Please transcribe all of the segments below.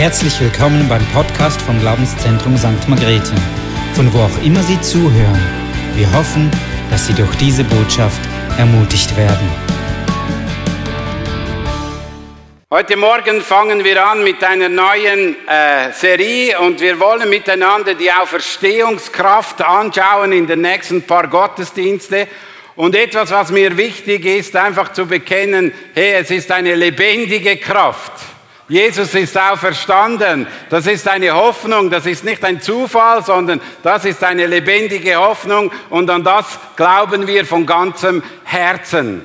Herzlich willkommen beim Podcast vom Glaubenszentrum St. Margrethe, von wo auch immer Sie zuhören. Wir hoffen, dass Sie durch diese Botschaft ermutigt werden. Heute Morgen fangen wir an mit einer neuen äh, Serie und wir wollen miteinander die Auferstehungskraft anschauen in den nächsten paar Gottesdienste. Und etwas, was mir wichtig ist, einfach zu bekennen, hey, es ist eine lebendige Kraft. Jesus ist auferstanden. Das ist eine Hoffnung, das ist nicht ein Zufall, sondern das ist eine lebendige Hoffnung und an das glauben wir von ganzem Herzen.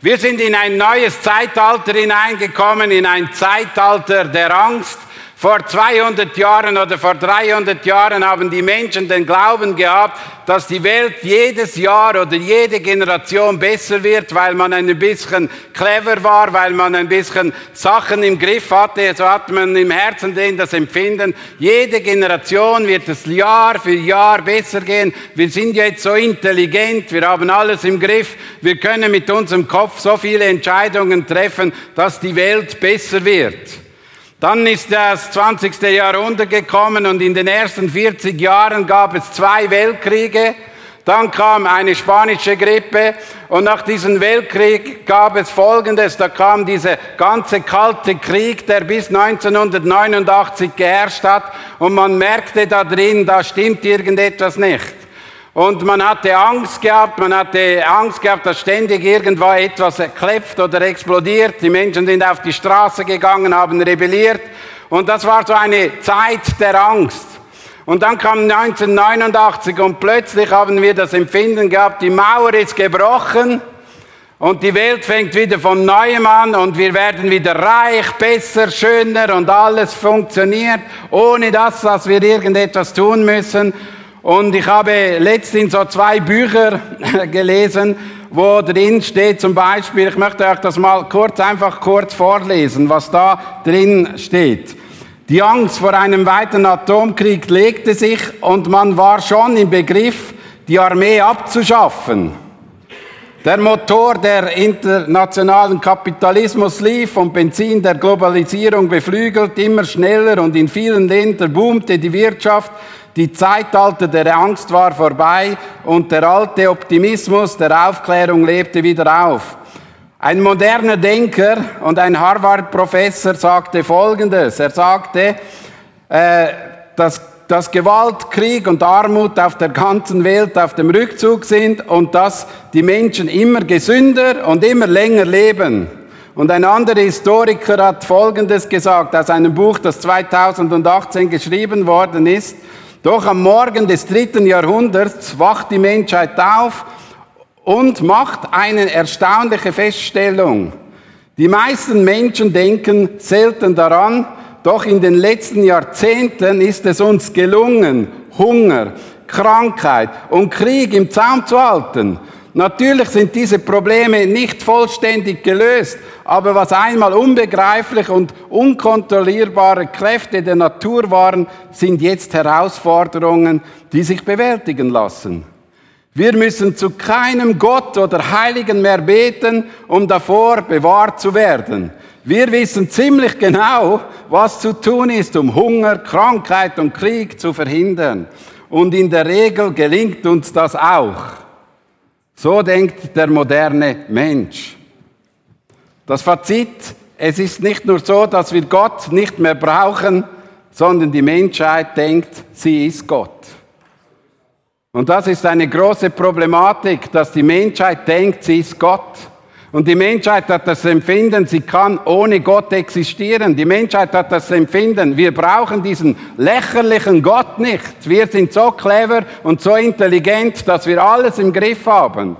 Wir sind in ein neues Zeitalter hineingekommen, in ein Zeitalter der Angst, vor 200 Jahren oder vor 300 Jahren haben die Menschen den Glauben gehabt, dass die Welt jedes Jahr oder jede Generation besser wird, weil man ein bisschen clever war, weil man ein bisschen Sachen im Griff hatte. So hat man im Herzen den das Empfinden. Jede Generation wird es Jahr für Jahr besser gehen. Wir sind jetzt so intelligent, wir haben alles im Griff. Wir können mit unserem Kopf so viele Entscheidungen treffen, dass die Welt besser wird. Dann ist das 20. Jahrhundert gekommen und in den ersten 40 Jahren gab es zwei Weltkriege. Dann kam eine spanische Grippe und nach diesem Weltkrieg gab es Folgendes. Da kam dieser ganze kalte Krieg, der bis 1989 geherrscht hat und man merkte da drin, da stimmt irgendetwas nicht. Und man hatte Angst gehabt, man hatte Angst gehabt, dass ständig irgendwo etwas klepft oder explodiert. Die Menschen sind auf die Straße gegangen, haben rebelliert. Und das war so eine Zeit der Angst. Und dann kam 1989 und plötzlich haben wir das Empfinden gehabt, die Mauer ist gebrochen und die Welt fängt wieder von neuem an und wir werden wieder reich, besser, schöner und alles funktioniert, ohne das, dass wir irgendetwas tun müssen. Und ich habe letztens so zwei Bücher gelesen, wo drin steht zum Beispiel, ich möchte euch das mal kurz, einfach kurz vorlesen, was da drin steht. Die Angst vor einem weiteren Atomkrieg legte sich und man war schon im Begriff, die Armee abzuschaffen. Der Motor der internationalen Kapitalismus lief und Benzin der Globalisierung beflügelt immer schneller und in vielen Ländern boomte die Wirtschaft. Die Zeitalter der Angst war vorbei und der alte Optimismus der Aufklärung lebte wieder auf. Ein moderner Denker und ein Harvard-Professor sagte Folgendes. Er sagte, äh, dass, dass Gewalt, Krieg und Armut auf der ganzen Welt auf dem Rückzug sind und dass die Menschen immer gesünder und immer länger leben. Und ein anderer Historiker hat Folgendes gesagt aus einem Buch, das 2018 geschrieben worden ist. Doch am Morgen des dritten Jahrhunderts wacht die Menschheit auf und macht eine erstaunliche Feststellung. Die meisten Menschen denken selten daran, doch in den letzten Jahrzehnten ist es uns gelungen, Hunger, Krankheit und Krieg im Zaum zu halten. Natürlich sind diese Probleme nicht vollständig gelöst, aber was einmal unbegreiflich und unkontrollierbare Kräfte der Natur waren, sind jetzt Herausforderungen, die sich bewältigen lassen. Wir müssen zu keinem Gott oder Heiligen mehr beten, um davor bewahrt zu werden. Wir wissen ziemlich genau, was zu tun ist, um Hunger, Krankheit und Krieg zu verhindern. Und in der Regel gelingt uns das auch. So denkt der moderne Mensch. Das Fazit, es ist nicht nur so, dass wir Gott nicht mehr brauchen, sondern die Menschheit denkt, sie ist Gott. Und das ist eine große Problematik, dass die Menschheit denkt, sie ist Gott. Und die Menschheit hat das Empfinden, sie kann ohne Gott existieren. Die Menschheit hat das Empfinden, wir brauchen diesen lächerlichen Gott nicht. Wir sind so clever und so intelligent, dass wir alles im Griff haben.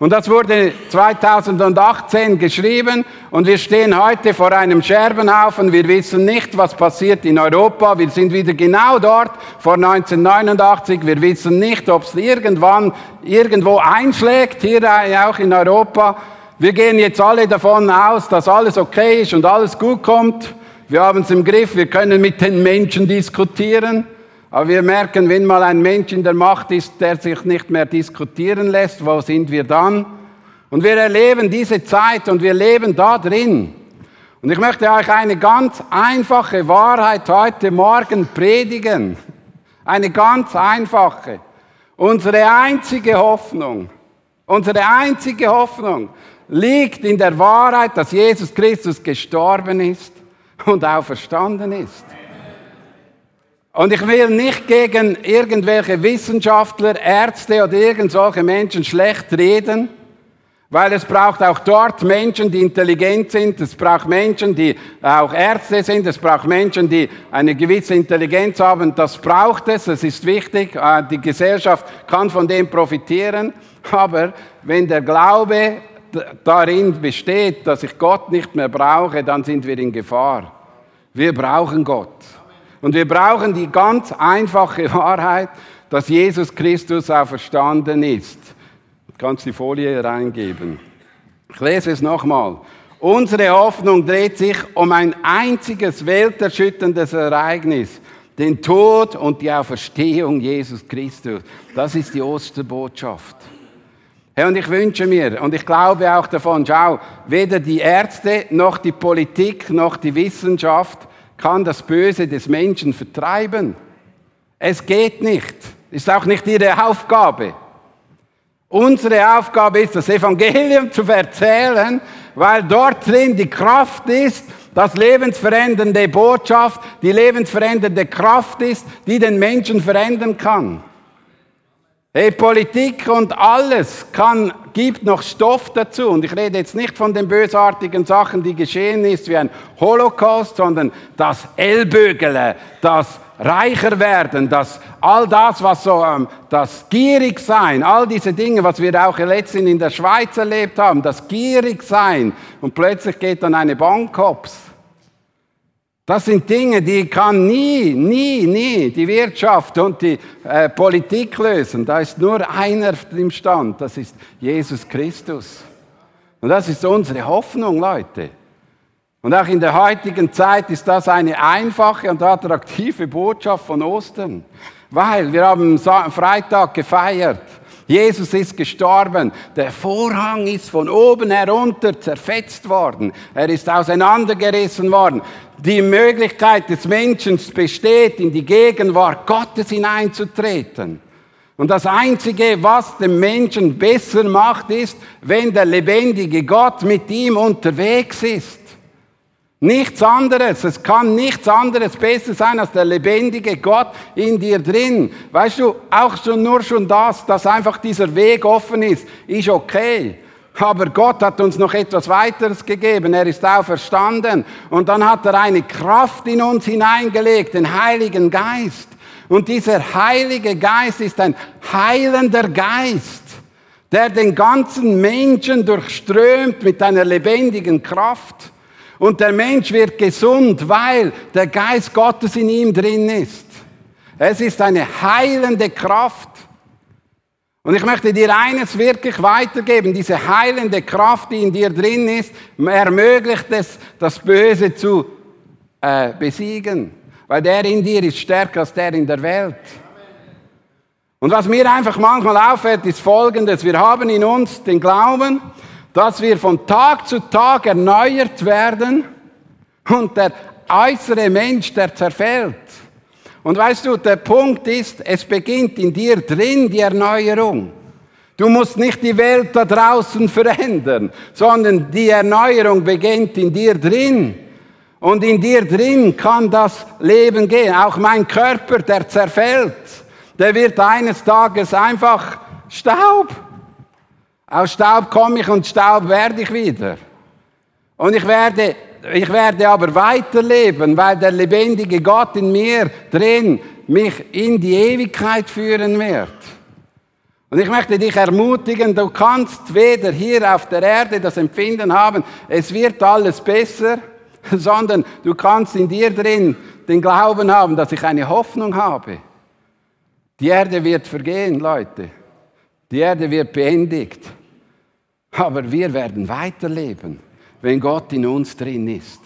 Und das wurde 2018 geschrieben und wir stehen heute vor einem Scherbenhaufen. Wir wissen nicht, was passiert in Europa. Wir sind wieder genau dort vor 1989. Wir wissen nicht, ob es irgendwann irgendwo einschlägt, hier auch in Europa. Wir gehen jetzt alle davon aus, dass alles okay ist und alles gut kommt. Wir haben es im Griff, wir können mit den Menschen diskutieren. Aber wir merken, wenn mal ein Mensch in der Macht ist, der sich nicht mehr diskutieren lässt, wo sind wir dann? Und wir erleben diese Zeit und wir leben da drin. Und ich möchte euch eine ganz einfache Wahrheit heute Morgen predigen. Eine ganz einfache. Unsere einzige Hoffnung, unsere einzige Hoffnung liegt in der Wahrheit, dass Jesus Christus gestorben ist und auferstanden ist. Und ich will nicht gegen irgendwelche Wissenschaftler, Ärzte oder irgendwelche Menschen schlecht reden. Weil es braucht auch dort Menschen, die intelligent sind. Es braucht Menschen, die auch Ärzte sind. Es braucht Menschen, die eine gewisse Intelligenz haben. Das braucht es. Es ist wichtig. Äh, die Gesellschaft kann von dem profitieren. Aber wenn der Glaube darin besteht, dass ich Gott nicht mehr brauche, dann sind wir in Gefahr. Wir brauchen Gott. Und wir brauchen die ganz einfache Wahrheit, dass Jesus Christus auferstanden ist kannst die Folie reingeben. Ich lese es nochmal. Unsere Hoffnung dreht sich um ein einziges welterschütterndes Ereignis, den Tod und die Auferstehung Jesus Christus. Das ist die Osterbotschaft. Herr, und ich wünsche mir, und ich glaube auch davon, schau, weder die Ärzte noch die Politik noch die Wissenschaft kann das Böse des Menschen vertreiben. Es geht nicht. Ist auch nicht ihre Aufgabe. Unsere Aufgabe ist, das Evangelium zu erzählen, weil dort drin die Kraft ist, das lebensverändernde Botschaft, die lebensverändernde Kraft ist, die den Menschen verändern kann. Hey, Politik und alles kann, gibt noch Stoff dazu. Und ich rede jetzt nicht von den bösartigen Sachen, die geschehen ist, wie ein Holocaust, sondern das Ellbögele, das reicher werden, dass all das, was so, ähm, das gierig sein, all diese Dinge, was wir auch letztens in der Schweiz erlebt haben, das gierig sein und plötzlich geht dann eine Bank hops. Das sind Dinge, die kann nie, nie, nie die Wirtschaft und die äh, Politik lösen. Da ist nur einer im Stand, das ist Jesus Christus. Und das ist unsere Hoffnung, Leute. Und auch in der heutigen Zeit ist das eine einfache und attraktive Botschaft von Ostern, weil wir haben Freitag gefeiert. Jesus ist gestorben. Der Vorhang ist von oben herunter zerfetzt worden. Er ist auseinandergerissen worden. Die Möglichkeit des Menschen besteht, in die Gegenwart Gottes hineinzutreten. Und das Einzige, was dem Menschen besser macht, ist, wenn der lebendige Gott mit ihm unterwegs ist. Nichts anderes. Es kann nichts anderes besser sein als der lebendige Gott in dir drin. Weißt du, auch schon nur schon das, dass einfach dieser Weg offen ist, ist okay. Aber Gott hat uns noch etwas weiteres gegeben. Er ist auferstanden. Und dann hat er eine Kraft in uns hineingelegt, den Heiligen Geist. Und dieser Heilige Geist ist ein heilender Geist, der den ganzen Menschen durchströmt mit einer lebendigen Kraft. Und der Mensch wird gesund, weil der Geist Gottes in ihm drin ist. Es ist eine heilende Kraft. Und ich möchte dir eines wirklich weitergeben. Diese heilende Kraft, die in dir drin ist, ermöglicht es, das Böse zu äh, besiegen. Weil der in dir ist stärker als der in der Welt. Und was mir einfach manchmal auffällt, ist Folgendes. Wir haben in uns den Glauben, dass wir von Tag zu Tag erneuert werden und der äußere Mensch, der zerfällt. Und weißt du, der Punkt ist, es beginnt in dir drin die Erneuerung. Du musst nicht die Welt da draußen verändern, sondern die Erneuerung beginnt in dir drin. Und in dir drin kann das Leben gehen. Auch mein Körper, der zerfällt, der wird eines Tages einfach Staub. Aus Staub komme ich und Staub werde ich wieder. Und ich werde, ich werde aber weiterleben, weil der lebendige Gott in mir drin mich in die Ewigkeit führen wird. Und ich möchte dich ermutigen, du kannst weder hier auf der Erde das Empfinden haben, es wird alles besser, sondern du kannst in dir drin den Glauben haben, dass ich eine Hoffnung habe. Die Erde wird vergehen, Leute. Die Erde wird beendigt. Aber wir werden weiterleben, wenn Gott in uns drin ist.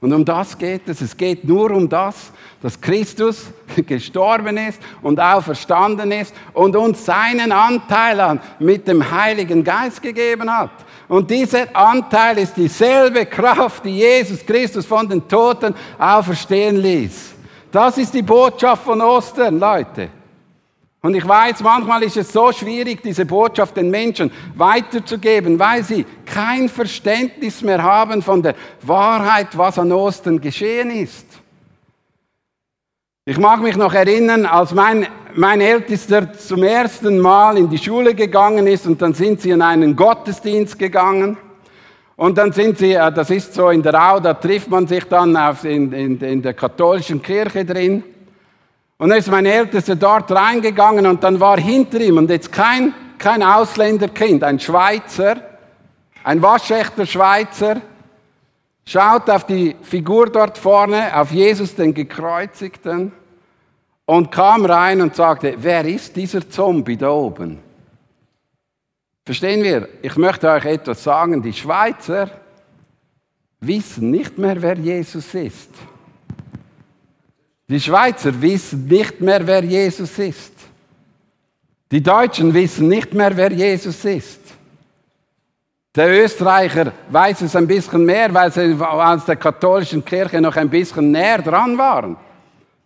Und um das geht es. Es geht nur um das, dass Christus gestorben ist und auferstanden ist und uns seinen Anteil an mit dem Heiligen Geist gegeben hat. Und dieser Anteil ist dieselbe Kraft, die Jesus Christus von den Toten auferstehen ließ. Das ist die Botschaft von Ostern, Leute. Und ich weiß, manchmal ist es so schwierig, diese Botschaft den Menschen weiterzugeben, weil sie kein Verständnis mehr haben von der Wahrheit, was an Ostern geschehen ist. Ich mag mich noch erinnern, als mein, mein Ältester zum ersten Mal in die Schule gegangen ist und dann sind sie in einen Gottesdienst gegangen. Und dann sind sie, äh, das ist so in der Au, da trifft man sich dann auf, in, in, in der katholischen Kirche drin. Und dann ist mein Ältester dort reingegangen und dann war hinter ihm, und jetzt kein, kein Ausländerkind, ein Schweizer, ein waschechter Schweizer, schaut auf die Figur dort vorne, auf Jesus den Gekreuzigten und kam rein und sagte, wer ist dieser Zombie da oben? Verstehen wir? Ich möchte euch etwas sagen. Die Schweizer wissen nicht mehr, wer Jesus ist. Die Schweizer wissen nicht mehr, wer Jesus ist. Die Deutschen wissen nicht mehr, wer Jesus ist. Der Österreicher weiß es ein bisschen mehr, weil sie aus der katholischen Kirche noch ein bisschen näher dran waren.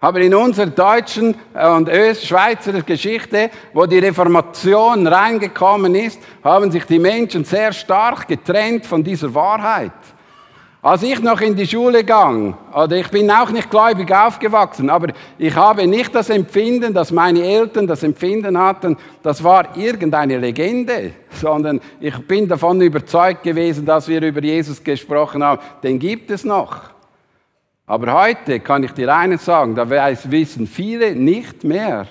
Aber in unserer deutschen und Schweizer Geschichte, wo die Reformation reingekommen ist, haben sich die Menschen sehr stark getrennt von dieser Wahrheit. Als ich noch in die Schule ging, oder ich bin auch nicht gläubig aufgewachsen, aber ich habe nicht das Empfinden, dass meine Eltern das Empfinden hatten, das war irgendeine Legende, sondern ich bin davon überzeugt gewesen, dass wir über Jesus gesprochen haben, den gibt es noch. Aber heute kann ich dir eines sagen, da wissen viele nicht mehr,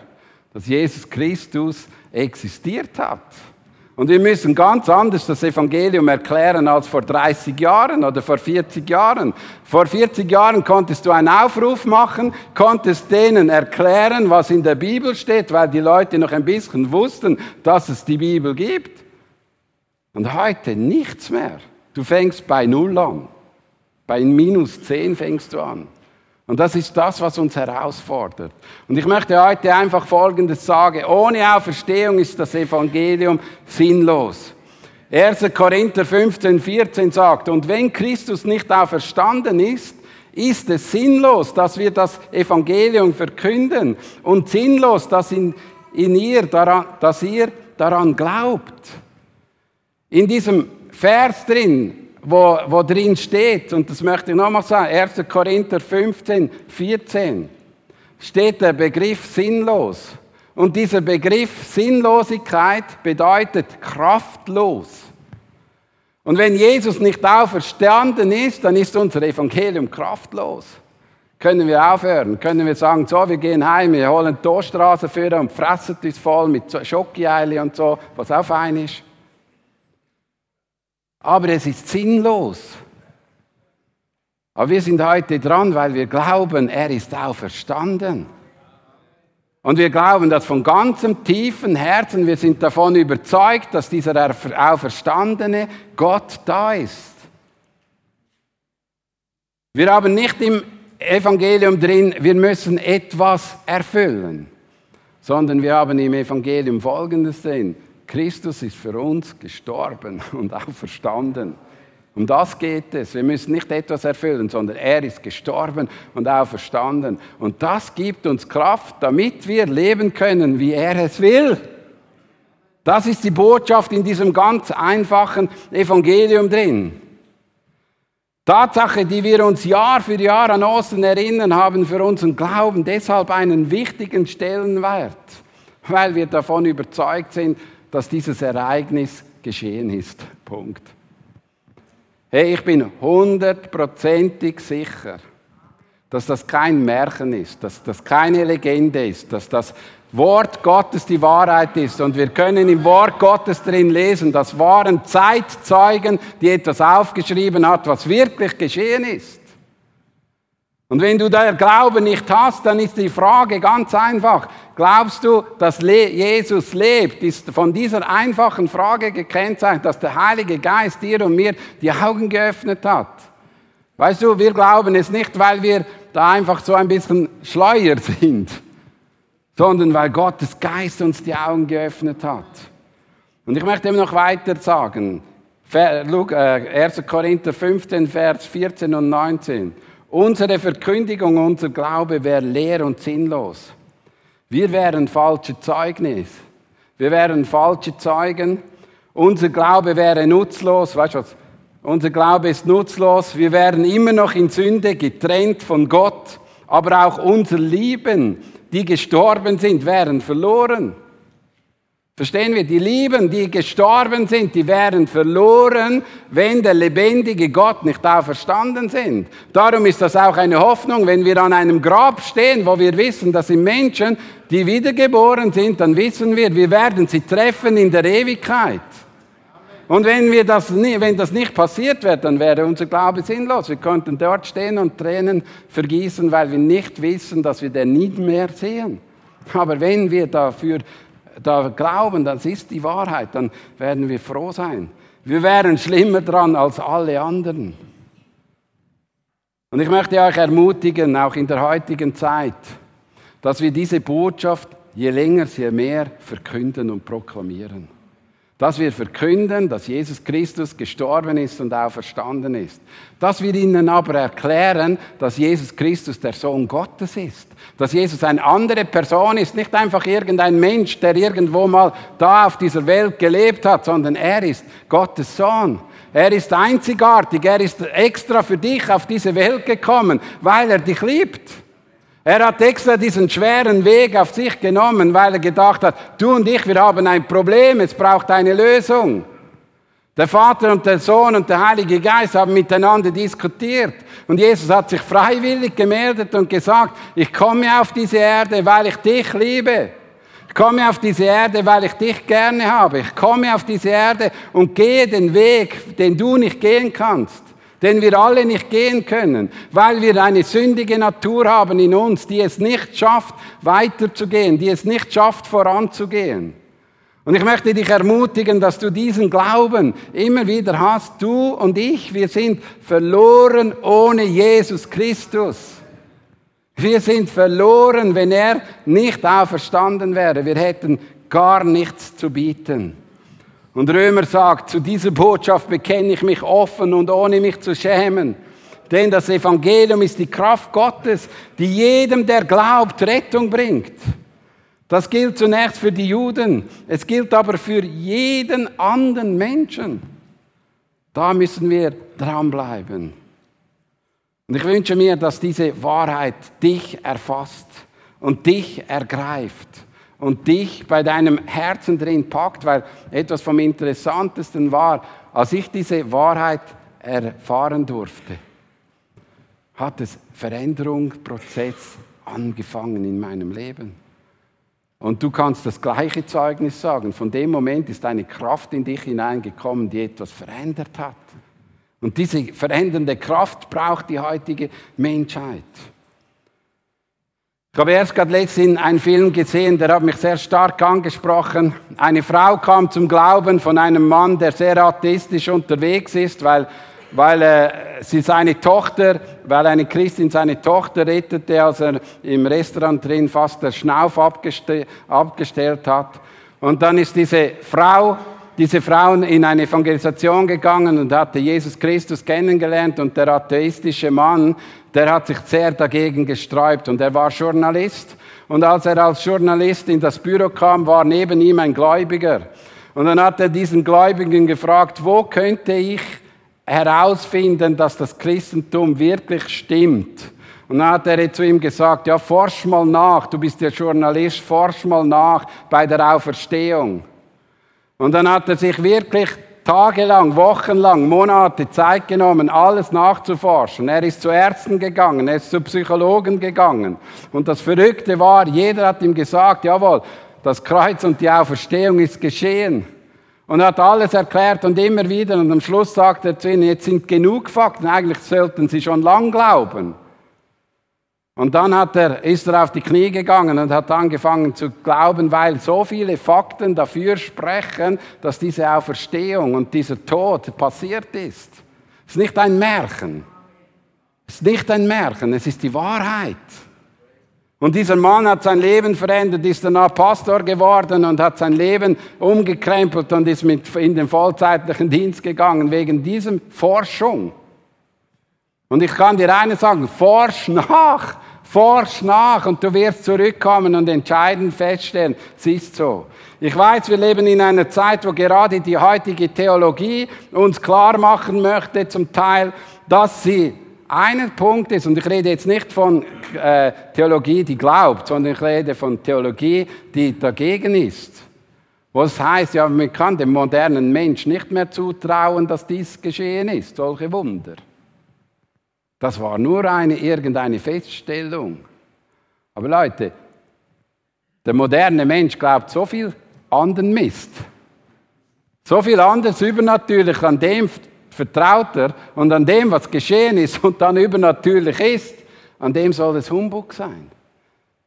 dass Jesus Christus existiert hat. Und wir müssen ganz anders das Evangelium erklären als vor 30 Jahren oder vor 40 Jahren. Vor 40 Jahren konntest du einen Aufruf machen, konntest denen erklären, was in der Bibel steht, weil die Leute noch ein bisschen wussten, dass es die Bibel gibt. Und heute nichts mehr. Du fängst bei Null an. Bei minus 10 fängst du an. Und das ist das, was uns herausfordert. Und ich möchte heute einfach Folgendes sagen. Ohne Auferstehung ist das Evangelium sinnlos. 1. Korinther 15, 14 sagt, und wenn Christus nicht auferstanden ist, ist es sinnlos, dass wir das Evangelium verkünden und sinnlos, dass, in, in ihr daran, dass ihr daran glaubt. In diesem Vers drin wo, wo drin steht, und das möchte ich nochmal sagen, 1. Korinther 15, 14, steht der Begriff sinnlos. Und dieser Begriff Sinnlosigkeit bedeutet kraftlos. Und wenn Jesus nicht auferstanden ist, dann ist unser Evangelium kraftlos. Können wir aufhören? Können wir sagen, so, wir gehen heim, wir holen die Toaststraße für und fressen uns voll mit Schokoeile und so, was auch fein ist. Aber es ist sinnlos. Aber wir sind heute dran, weil wir glauben, er ist auferstanden. Und wir glauben das von ganzem tiefen Herzen. Wir sind davon überzeugt, dass dieser auferstandene Gott da ist. Wir haben nicht im Evangelium drin, wir müssen etwas erfüllen, sondern wir haben im Evangelium Folgendes drin. Christus ist für uns gestorben und auferstanden. Um das geht es. Wir müssen nicht etwas erfüllen, sondern er ist gestorben und auferstanden. Und das gibt uns Kraft, damit wir leben können, wie er es will. Das ist die Botschaft in diesem ganz einfachen Evangelium drin. Tatsache, die wir uns Jahr für Jahr an Ostern erinnern, haben für unseren Glauben deshalb einen wichtigen Stellenwert, weil wir davon überzeugt sind, dass dieses Ereignis geschehen ist. Punkt. Hey, ich bin hundertprozentig sicher, dass das kein Märchen ist, dass das keine Legende ist, dass das Wort Gottes die Wahrheit ist. Und wir können im Wort Gottes drin lesen, das waren Zeitzeugen, die etwas aufgeschrieben hat, was wirklich geschehen ist. Und wenn du der Glaube nicht hast, dann ist die Frage ganz einfach. Glaubst du, dass Jesus lebt? Ist von dieser einfachen Frage gekennzeichnet, dass der Heilige Geist dir und mir die Augen geöffnet hat. Weißt du, wir glauben es nicht, weil wir da einfach so ein bisschen schleuer sind, sondern weil Gottes Geist uns die Augen geöffnet hat. Und ich möchte eben noch weiter sagen. 1. Äh, Korinther 15, Vers 14 und 19. Unsere Verkündigung, unser Glaube wäre leer und sinnlos. Wir wären falsche Zeugnis. Wir wären falsche Zeugen. Unser Glaube wäre nutzlos. Weißt du was? Unser Glaube ist nutzlos. Wir wären immer noch in Sünde, getrennt von Gott. Aber auch unser Lieben, die gestorben sind, wären verloren. Verstehen wir? Die Lieben, die gestorben sind, die wären verloren, wenn der lebendige Gott nicht auferstanden sind. Darum ist das auch eine Hoffnung, wenn wir an einem Grab stehen, wo wir wissen, dass sind Menschen, die wiedergeboren sind, dann wissen wir, wir werden sie treffen in der Ewigkeit. Und wenn, wir das, wenn das nicht passiert wird, dann wäre unser Glaube sinnlos. Wir könnten dort stehen und Tränen vergießen, weil wir nicht wissen, dass wir den nie mehr sehen. Aber wenn wir dafür da glauben, das ist die Wahrheit, dann werden wir froh sein. Wir wären schlimmer dran als alle anderen. Und ich möchte euch ermutigen, auch in der heutigen Zeit, dass wir diese Botschaft je länger, je mehr verkünden und proklamieren dass wir verkünden, dass Jesus Christus gestorben ist und auferstanden ist. Dass wir ihnen aber erklären, dass Jesus Christus der Sohn Gottes ist. Dass Jesus eine andere Person ist, nicht einfach irgendein Mensch, der irgendwo mal da auf dieser Welt gelebt hat, sondern er ist Gottes Sohn. Er ist einzigartig, er ist extra für dich auf diese Welt gekommen, weil er dich liebt. Er hat extra diesen schweren Weg auf sich genommen, weil er gedacht hat, du und ich, wir haben ein Problem, es braucht eine Lösung. Der Vater und der Sohn und der Heilige Geist haben miteinander diskutiert. Und Jesus hat sich freiwillig gemeldet und gesagt, ich komme auf diese Erde, weil ich dich liebe. Ich komme auf diese Erde, weil ich dich gerne habe. Ich komme auf diese Erde und gehe den Weg, den du nicht gehen kannst den wir alle nicht gehen können, weil wir eine sündige Natur haben in uns, die es nicht schafft, weiterzugehen, die es nicht schafft, voranzugehen. Und ich möchte dich ermutigen, dass du diesen Glauben immer wieder hast. Du und ich, wir sind verloren ohne Jesus Christus. Wir sind verloren, wenn er nicht auferstanden wäre. Wir hätten gar nichts zu bieten. Und Römer sagt, zu dieser Botschaft bekenne ich mich offen und ohne mich zu schämen. Denn das Evangelium ist die Kraft Gottes, die jedem, der glaubt, Rettung bringt. Das gilt zunächst für die Juden, es gilt aber für jeden anderen Menschen. Da müssen wir dranbleiben. Und ich wünsche mir, dass diese Wahrheit dich erfasst und dich ergreift und dich bei deinem Herzen drin packt, weil etwas vom Interessantesten war, als ich diese Wahrheit erfahren durfte, hat es Veränderungsprozess angefangen in meinem Leben. Und du kannst das gleiche Zeugnis sagen. Von dem Moment ist eine Kraft in dich hineingekommen, die etwas verändert hat. Und diese verändernde Kraft braucht die heutige Menschheit. Ich habe erst gerade letztens einen Film gesehen, der hat mich sehr stark angesprochen. Eine Frau kam zum Glauben von einem Mann, der sehr atheistisch unterwegs ist, weil, weil äh, sie seine Tochter, weil eine Christin seine Tochter rettete, als er im Restaurant drin fast der Schnauf abgeste abgestellt hat. Und dann ist diese Frau diese Frauen in eine Evangelisation gegangen und hatte Jesus Christus kennengelernt und der atheistische Mann, der hat sich sehr dagegen gesträubt und er war Journalist und als er als Journalist in das Büro kam, war neben ihm ein Gläubiger und dann hat er diesen Gläubigen gefragt, wo könnte ich herausfinden, dass das Christentum wirklich stimmt? Und dann hat er zu ihm gesagt, ja, forsch mal nach, du bist ja Journalist, forsch mal nach bei der Auferstehung. Und dann hat er sich wirklich tagelang, wochenlang, Monate Zeit genommen, alles nachzuforschen. Er ist zu Ärzten gegangen, er ist zu Psychologen gegangen. Und das Verrückte war, jeder hat ihm gesagt, jawohl, das Kreuz und die Auferstehung ist geschehen. Und er hat alles erklärt und immer wieder. Und am Schluss sagt er zu ihnen, jetzt sind genug Fakten, eigentlich sollten sie schon lang glauben. Und dann hat er, ist er auf die Knie gegangen und hat angefangen zu glauben, weil so viele Fakten dafür sprechen, dass diese Auferstehung und dieser Tod passiert ist. Es ist nicht ein Märchen. Es ist nicht ein Märchen, es ist die Wahrheit. Und dieser Mann hat sein Leben verändert, ist danach Pastor geworden und hat sein Leben umgekrempelt und ist mit in den vollzeitlichen Dienst gegangen wegen diesem Forschung. Und ich kann dir eines sagen, forsch nach, forsch nach und du wirst zurückkommen und entscheidend feststellen, es ist so. Ich weiß, wir leben in einer Zeit, wo gerade die heutige Theologie uns klar machen möchte, zum Teil, dass sie einen Punkt ist, und ich rede jetzt nicht von äh, Theologie, die glaubt, sondern ich rede von Theologie, die dagegen ist. Was heißt, ja, man kann dem modernen Mensch nicht mehr zutrauen, dass dies geschehen ist, solche Wunder. Das war nur eine irgendeine Feststellung. Aber Leute, der moderne Mensch glaubt so viel anderen Mist. So viel anderes übernatürlich an dem vertraut er und an dem, was geschehen ist und dann übernatürlich ist, an dem soll es Humbug sein.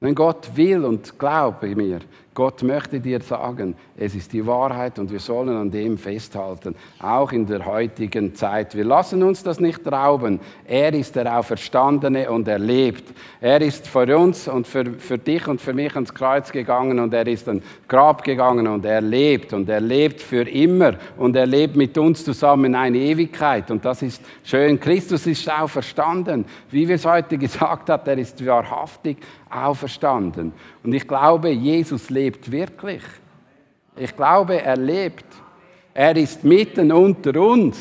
Wenn Gott will und glaube mir, Gott möchte dir sagen, es ist die Wahrheit und wir sollen an dem festhalten, auch in der heutigen Zeit. Wir lassen uns das nicht rauben. Er ist der Auferstandene und er lebt. Er ist für uns und für, für dich und für mich ans Kreuz gegangen und er ist ans Grab gegangen und er lebt und er lebt für immer und er lebt mit uns zusammen eine Ewigkeit und das ist schön. Christus ist auferstanden. Wie wir es heute gesagt hat, er ist wahrhaftig auferstanden. Und ich glaube, Jesus lebt wirklich. Ich glaube, er lebt. Er ist mitten unter uns.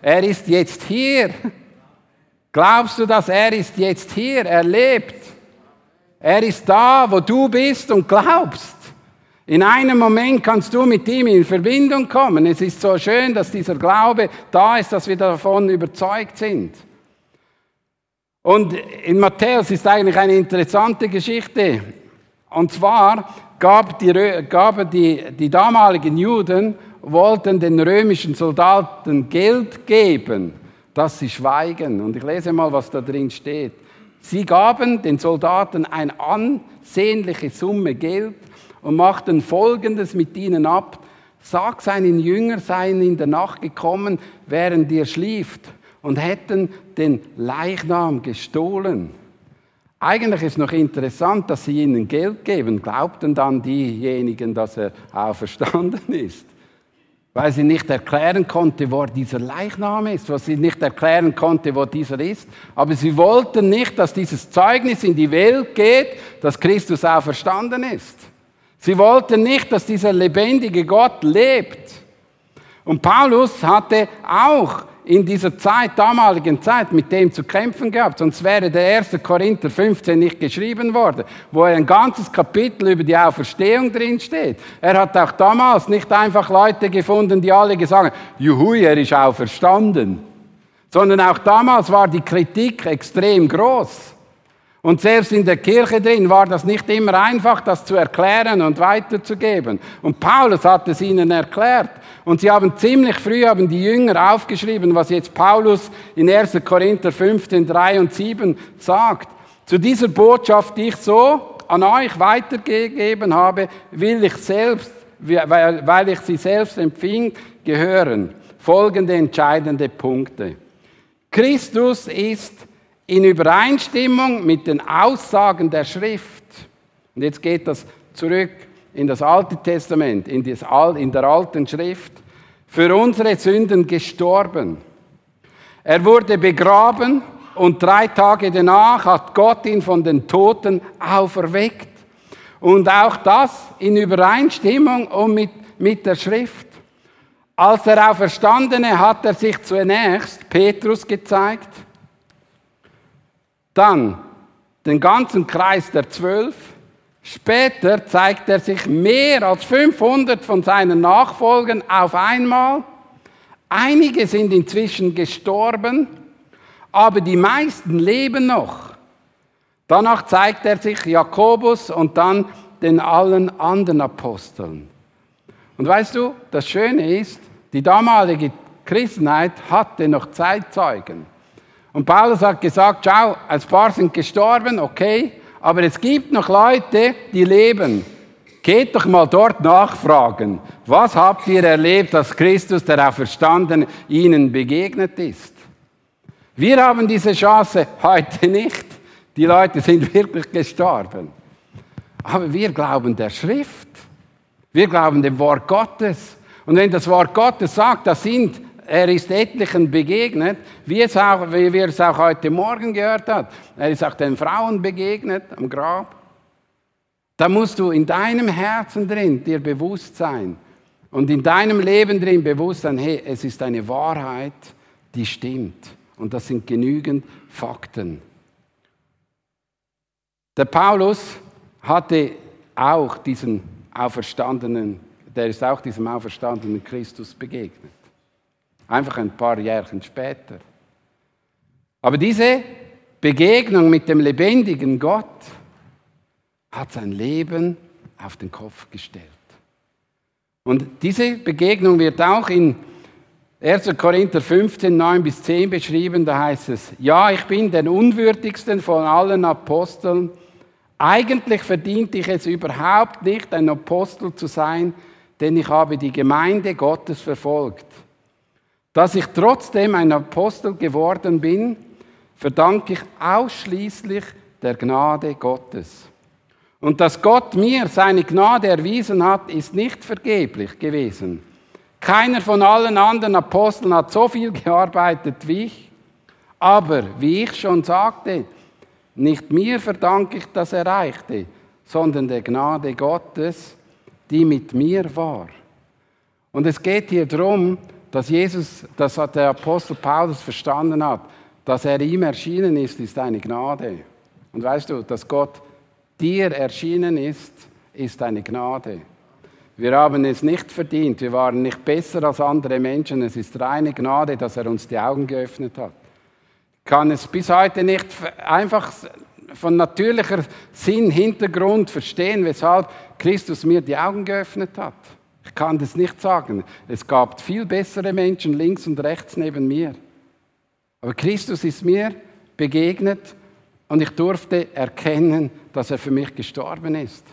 Er ist jetzt hier. Glaubst du, dass er ist jetzt hier? Er lebt. Er ist da, wo du bist und glaubst. In einem Moment kannst du mit ihm in Verbindung kommen. Es ist so schön, dass dieser Glaube da ist, dass wir davon überzeugt sind. Und in Matthäus ist eigentlich eine interessante Geschichte. Und zwar gab die, gaben die, die damaligen Juden, wollten den römischen Soldaten Geld geben, dass sie schweigen. Und ich lese mal, was da drin steht. Sie gaben den Soldaten eine ansehnliche Summe Geld und machten Folgendes mit ihnen ab. Sag seinen Jüngern, seien in der Nacht gekommen, während ihr schlieft und hätten den Leichnam gestohlen. Eigentlich ist noch interessant, dass sie ihnen Geld geben. Glaubten dann diejenigen, dass er auferstanden ist? Weil sie nicht erklären konnte, wo dieser Leichnam ist, was sie nicht erklären konnte, wo dieser ist. Aber sie wollten nicht, dass dieses Zeugnis in die Welt geht, dass Christus auferstanden ist. Sie wollten nicht, dass dieser lebendige Gott lebt. Und Paulus hatte auch in dieser Zeit, damaligen Zeit, mit dem zu kämpfen gehabt. Sonst wäre der 1. Korinther 15 nicht geschrieben worden, wo ein ganzes Kapitel über die Auferstehung drin steht. Er hat auch damals nicht einfach Leute gefunden, die alle gesagt haben, juhu, er ist auferstanden. Sondern auch damals war die Kritik extrem groß. Und selbst in der Kirche drin war das nicht immer einfach, das zu erklären und weiterzugeben. Und Paulus hat es ihnen erklärt. Und sie haben ziemlich früh, haben die Jünger aufgeschrieben, was jetzt Paulus in 1. Korinther 15, 3 und 7 sagt. Zu dieser Botschaft, die ich so an euch weitergegeben habe, will ich selbst, weil ich sie selbst empfing, gehören. Folgende entscheidende Punkte. Christus ist in Übereinstimmung mit den Aussagen der Schrift. Und jetzt geht das zurück in das Alte Testament, in, das, in der alten Schrift, für unsere Sünden gestorben. Er wurde begraben und drei Tage danach hat Gott ihn von den Toten auferweckt. Und auch das in Übereinstimmung mit, mit der Schrift. Als er Auferstandene hat er sich zunächst Petrus gezeigt dann den ganzen Kreis der Zwölf. Später zeigt er sich mehr als 500 von seinen Nachfolgern auf einmal. Einige sind inzwischen gestorben, aber die meisten leben noch. Danach zeigt er sich Jakobus und dann den allen anderen Aposteln. Und weißt du, das Schöne ist, die damalige Christenheit hatte noch Zeitzeugen. Und Paulus hat gesagt, schau, ein paar sind gestorben, okay, aber es gibt noch Leute, die leben. Geht doch mal dort nachfragen. Was habt ihr erlebt, dass Christus, der Auferstandene, ihnen begegnet ist? Wir haben diese Chance heute nicht. Die Leute sind wirklich gestorben. Aber wir glauben der Schrift. Wir glauben dem Wort Gottes. Und wenn das Wort Gottes sagt, das sind, er ist etlichen begegnet, wie, es auch, wie wir es auch heute Morgen gehört haben, er ist auch den Frauen begegnet am Grab. Da musst du in deinem Herzen drin dir bewusst sein und in deinem Leben drin bewusst sein, hey, es ist eine Wahrheit, die stimmt. Und das sind genügend Fakten. Der Paulus hatte auch diesen auferstandenen, der ist auch diesem auferstandenen Christus begegnet. Einfach ein paar Jährchen später. Aber diese Begegnung mit dem lebendigen Gott, hat sein Leben auf den Kopf gestellt. Und diese Begegnung wird auch in 1. Korinther 15, 9 bis 10 beschrieben. Da heißt es, ja, ich bin der unwürdigsten von allen Aposteln. Eigentlich verdiente ich es überhaupt nicht, ein Apostel zu sein, denn ich habe die Gemeinde Gottes verfolgt. Dass ich trotzdem ein Apostel geworden bin, verdanke ich ausschließlich der Gnade Gottes. Und dass Gott mir seine Gnade erwiesen hat, ist nicht vergeblich gewesen. Keiner von allen anderen Aposteln hat so viel gearbeitet wie ich. Aber, wie ich schon sagte, nicht mir verdanke ich das Erreichte, sondern der Gnade Gottes, die mit mir war. Und es geht hier darum, dass Jesus, dass der Apostel Paulus verstanden hat, dass er ihm erschienen ist, ist eine Gnade. Und weißt du, dass Gott dir erschienen ist, ist eine Gnade. Wir haben es nicht verdient, wir waren nicht besser als andere Menschen, es ist reine Gnade, dass er uns die Augen geöffnet hat. Ich kann es bis heute nicht einfach von natürlicher Sinn, Hintergrund verstehen, weshalb Christus mir die Augen geöffnet hat. Ich kann das nicht sagen. Es gab viel bessere Menschen links und rechts neben mir. Aber Christus ist mir begegnet und ich durfte erkennen, dass er für mich gestorben ist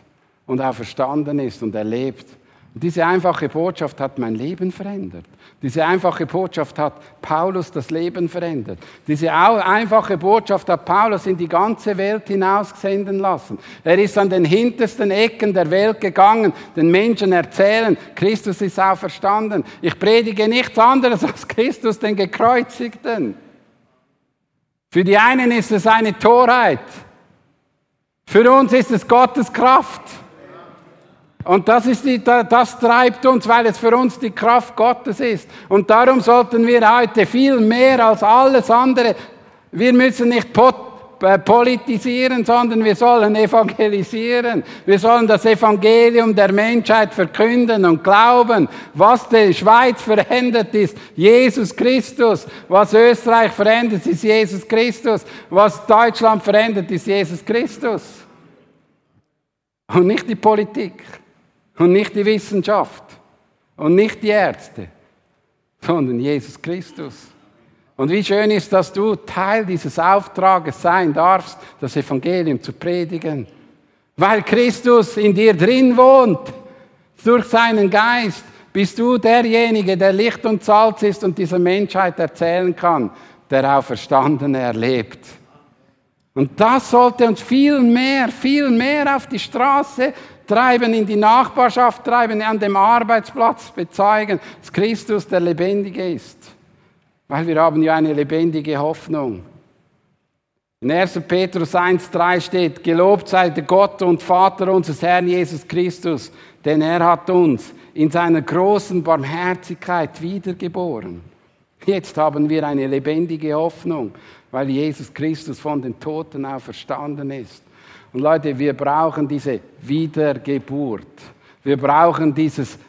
und auch verstanden ist und erlebt. Und diese einfache Botschaft hat mein Leben verändert. Diese einfache Botschaft hat Paulus das Leben verändert. Diese einfache Botschaft hat Paulus in die ganze Welt hinaussenden lassen. Er ist an den hintersten Ecken der Welt gegangen, den Menschen erzählen, Christus ist auferstanden. Ich predige nichts anderes als Christus, den Gekreuzigten. Für die einen ist es eine Torheit. Für uns ist es Gottes Kraft. Und das, ist die, das treibt uns, weil es für uns die Kraft Gottes ist. Und darum sollten wir heute viel mehr als alles andere, wir müssen nicht äh, politisieren, sondern wir sollen evangelisieren. Wir sollen das Evangelium der Menschheit verkünden und glauben. Was die Schweiz verändert ist, Jesus Christus. Was Österreich verändert ist Jesus Christus. Was Deutschland verändert ist Jesus Christus. Und nicht die Politik. Und nicht die Wissenschaft. Und nicht die Ärzte. Sondern Jesus Christus. Und wie schön ist, dass du Teil dieses Auftrages sein darfst, das Evangelium zu predigen. Weil Christus in dir drin wohnt, durch seinen Geist, bist du derjenige, der Licht und Salz ist und dieser Menschheit erzählen kann, der Auferstandene erlebt. Und das sollte uns viel mehr, viel mehr auf die Straße treiben, in die Nachbarschaft treiben, an dem Arbeitsplatz bezeugen, dass Christus der Lebendige ist. Weil wir haben ja eine lebendige Hoffnung. In 1. Petrus 1,3 steht, gelobt sei der Gott und Vater unseres Herrn Jesus Christus, denn er hat uns in seiner großen Barmherzigkeit wiedergeboren. Jetzt haben wir eine lebendige Hoffnung, weil Jesus Christus von den Toten auferstanden ist. Und Leute, wir brauchen diese Wiedergeburt. Wir brauchen dieses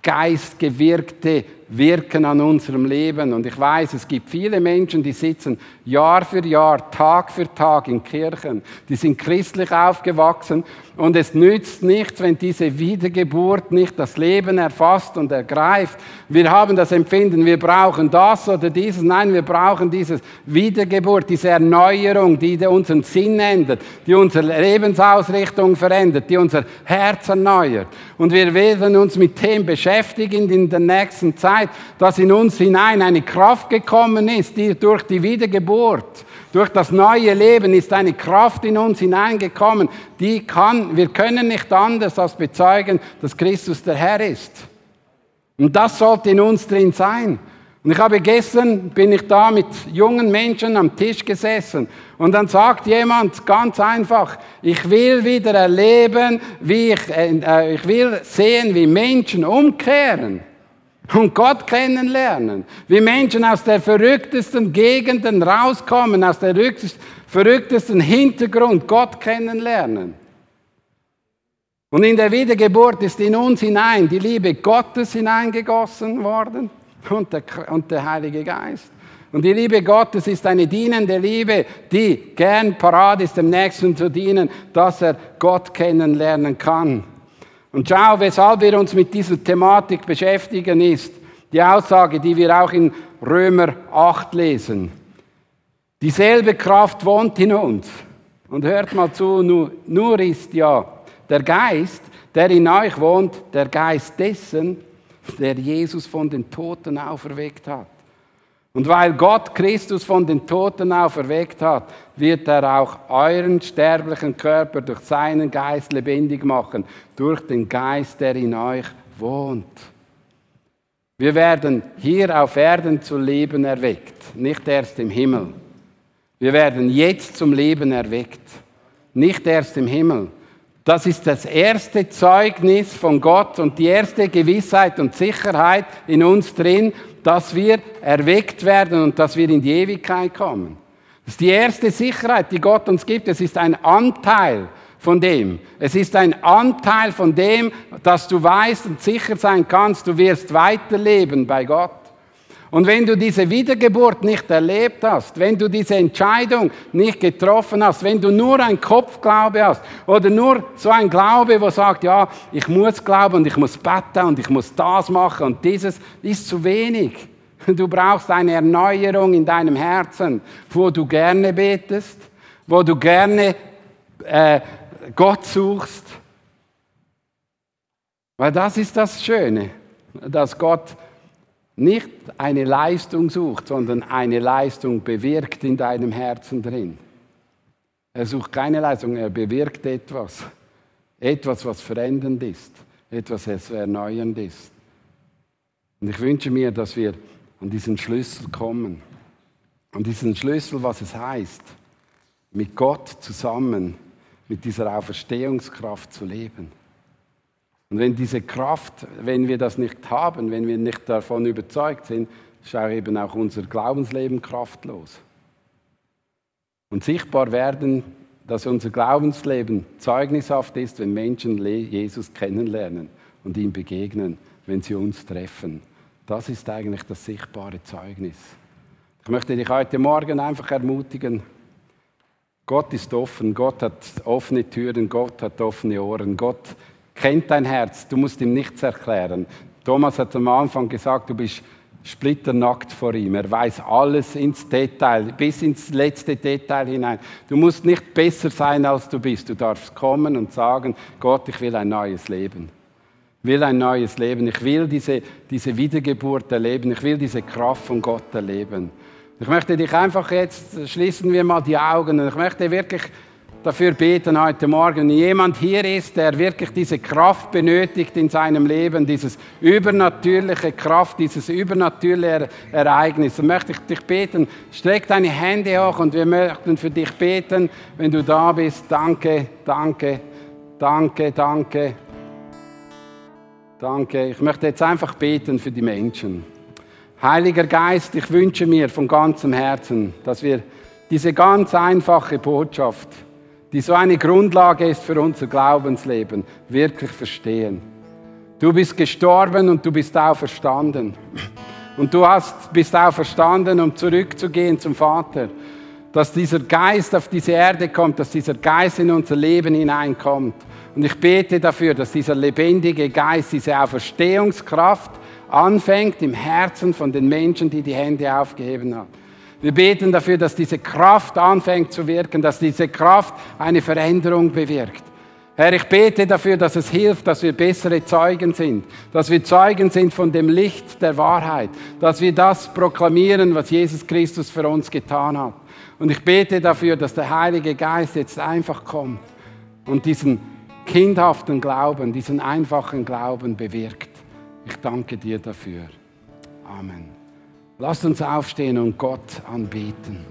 geistgewirkte wirken an unserem Leben. Und ich weiß, es gibt viele Menschen, die sitzen Jahr für Jahr, Tag für Tag in Kirchen. Die sind christlich aufgewachsen und es nützt nichts, wenn diese Wiedergeburt nicht das Leben erfasst und ergreift. Wir haben das Empfinden, wir brauchen das oder dieses. Nein, wir brauchen diese Wiedergeburt, diese Erneuerung, die unseren Sinn ändert, die unsere Lebensausrichtung verändert, die unser Herz erneuert. Und wir werden uns mit dem beschäftigen in der nächsten Zeit, dass in uns hinein eine Kraft gekommen ist, die durch die Wiedergeburt Durch das neue Leben ist eine Kraft in uns hineingekommen, die kann, wir können nicht anders als bezeugen, dass Christus der Herr ist. Und das sollte in uns drin sein. Und ich habe gestern, bin ich da mit jungen Menschen am Tisch gesessen und dann sagt jemand ganz einfach, ich will wieder erleben, wie ich, äh, ich will sehen, wie Menschen umkehren und Gott kennenlernen. Wie Menschen aus der verrücktesten Gegenden rauskommen, aus der verrücktesten Hintergrund Gott kennenlernen. Und in der Wiedergeburt ist in uns hinein die Liebe Gottes hineingegossen worden und der, und der Heilige Geist. Und die Liebe Gottes ist eine dienende Liebe, die gern parat ist, dem Nächsten zu dienen, dass er Gott kennenlernen kann. Und schau, weshalb wir uns mit dieser Thematik beschäftigen, ist die Aussage, die wir auch in Römer 8 lesen. Dieselbe Kraft wohnt in uns. Und hört mal zu, nur, ist ja der Geist, der in euch wohnt, der Geist dessen, der Jesus von den Toten auferweckt hat. Und weil Gott Christus von den Toten auferweckt hat, wird er auch euren sterblichen Körper durch seinen Geist lebendig machen, durch den Geist, der in euch wohnt. Wir werden hier auf Erden zu Leben erweckt, nicht erst im Himmel. Wir werden jetzt zum Leben erweckt, nicht erst im Himmel. Das ist das erste Zeugnis von Gott und die erste Gewissheit und Sicherheit in uns drin, dass wir erweckt werden und dass wir in die Ewigkeit kommen. Das ist die erste Sicherheit, die Gott uns gibt. Es ist ein Anteil von dem. Es ist ein Anteil von dem, dass du weißt und sicher sein kannst, du wirst weiterleben bei Gott. Und wenn du diese Wiedergeburt nicht erlebt hast, wenn du diese Entscheidung nicht getroffen hast, wenn du nur ein Kopfglaube hast oder nur so ein Glaube, wo sagt, ja, ich muss glauben und ich muss beten und ich muss das machen und dieses, ist zu wenig. Du brauchst eine Erneuerung in deinem Herzen, wo du gerne betest, wo du gerne äh, Gott suchst. Weil das ist das Schöne, dass Gott nicht eine Leistung sucht, sondern eine Leistung bewirkt in deinem Herzen drin. Er sucht keine Leistung, er bewirkt etwas. Etwas, was verändernd ist. Etwas, was erneuernd ist. Und ich wünsche mir, dass wir an diesen Schlüssel kommen. An diesen Schlüssel, was es heißt, mit Gott zusammen, mit dieser Auferstehungskraft zu leben. Und wenn diese Kraft, wenn wir das nicht haben, wenn wir nicht davon überzeugt sind, ist auch eben auch unser Glaubensleben kraftlos. Und sichtbar werden, dass unser Glaubensleben zeugnishaft ist, wenn Menschen Jesus kennenlernen und ihm begegnen, wenn sie uns treffen. Das ist eigentlich das sichtbare Zeugnis. Ich möchte dich heute Morgen einfach ermutigen, Gott ist offen, Gott hat offene Türen, Gott hat offene Ohren, Gott kennt dein Herz, du musst ihm nichts erklären. Thomas hat am Anfang gesagt, du bist splitternackt vor ihm. Er weiß alles ins Detail, bis ins letzte Detail hinein. Du musst nicht besser sein, als du bist. Du darfst kommen und sagen, Gott, ich will ein neues Leben. Ich will ein neues Leben. Ich will diese, diese Wiedergeburt erleben. Ich will diese Kraft von Gott erleben. Ich möchte dich einfach jetzt, schließen wir mal die Augen und ich möchte wirklich dafür beten heute Morgen. Jemand hier ist, der wirklich diese Kraft benötigt in seinem Leben, dieses übernatürliche Kraft, dieses übernatürliche Ereignis, dann möchte ich dich beten, streck deine Hände hoch und wir möchten für dich beten, wenn du da bist. Danke, danke, danke, danke. Danke. Ich möchte jetzt einfach beten für die Menschen. Heiliger Geist, ich wünsche mir von ganzem Herzen, dass wir diese ganz einfache Botschaft, die so eine Grundlage ist für unser Glaubensleben, wirklich verstehen. Du bist gestorben und du bist auferstanden. Und du hast, bist auferstanden, um zurückzugehen zum Vater. Dass dieser Geist auf diese Erde kommt, dass dieser Geist in unser Leben hineinkommt. Und ich bete dafür, dass dieser lebendige Geist, diese Auferstehungskraft anfängt im Herzen von den Menschen, die die Hände aufgeheben haben. Wir beten dafür, dass diese Kraft anfängt zu wirken, dass diese Kraft eine Veränderung bewirkt. Herr, ich bete dafür, dass es hilft, dass wir bessere Zeugen sind, dass wir Zeugen sind von dem Licht der Wahrheit, dass wir das proklamieren, was Jesus Christus für uns getan hat. Und ich bete dafür, dass der Heilige Geist jetzt einfach kommt und diesen kindhaften Glauben, diesen einfachen Glauben bewirkt. Ich danke dir dafür. Amen. Lasst uns aufstehen und Gott anbeten.